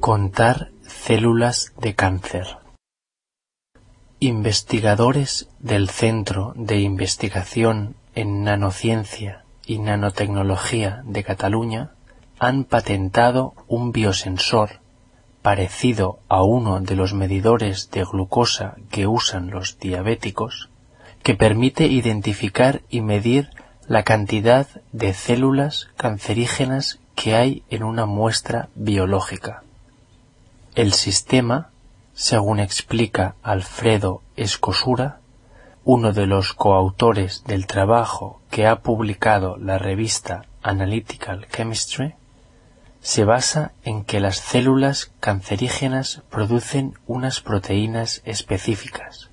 Contar células de cáncer. Investigadores del Centro de Investigación en Nanociencia y Nanotecnología de Cataluña han patentado un biosensor parecido a uno de los medidores de glucosa que usan los diabéticos, que permite identificar y medir la cantidad de células cancerígenas que hay en una muestra biológica. El sistema, según explica Alfredo Escosura, uno de los coautores del trabajo que ha publicado la revista Analytical Chemistry, se basa en que las células cancerígenas producen unas proteínas específicas.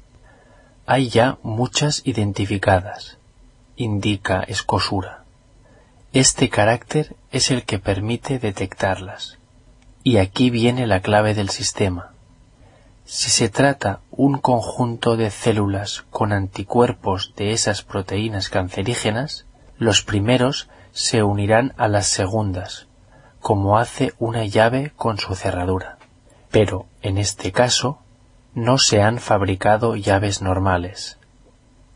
Hay ya muchas identificadas, indica Escosura. Este carácter es el que permite detectarlas. Y aquí viene la clave del sistema. Si se trata un conjunto de células con anticuerpos de esas proteínas cancerígenas, los primeros se unirán a las segundas, como hace una llave con su cerradura. Pero, en este caso, no se han fabricado llaves normales.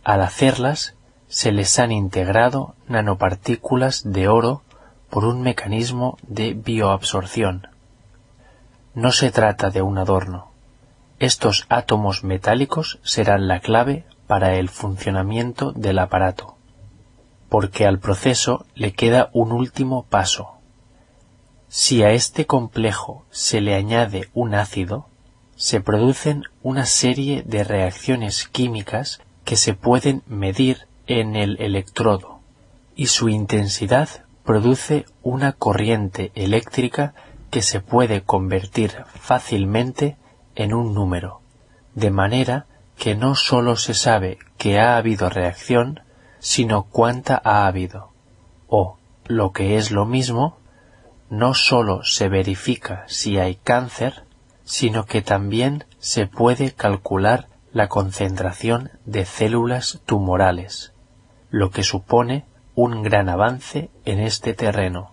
Al hacerlas, se les han integrado nanopartículas de oro por un mecanismo de bioabsorción. No se trata de un adorno. Estos átomos metálicos serán la clave para el funcionamiento del aparato, porque al proceso le queda un último paso. Si a este complejo se le añade un ácido, se producen una serie de reacciones químicas que se pueden medir en el electrodo y su intensidad produce una corriente eléctrica que se puede convertir fácilmente en un número, de manera que no sólo se sabe que ha habido reacción, sino cuánta ha habido, o, lo que es lo mismo, no sólo se verifica si hay cáncer, sino que también se puede calcular la concentración de células tumorales, lo que supone un gran avance en este terreno.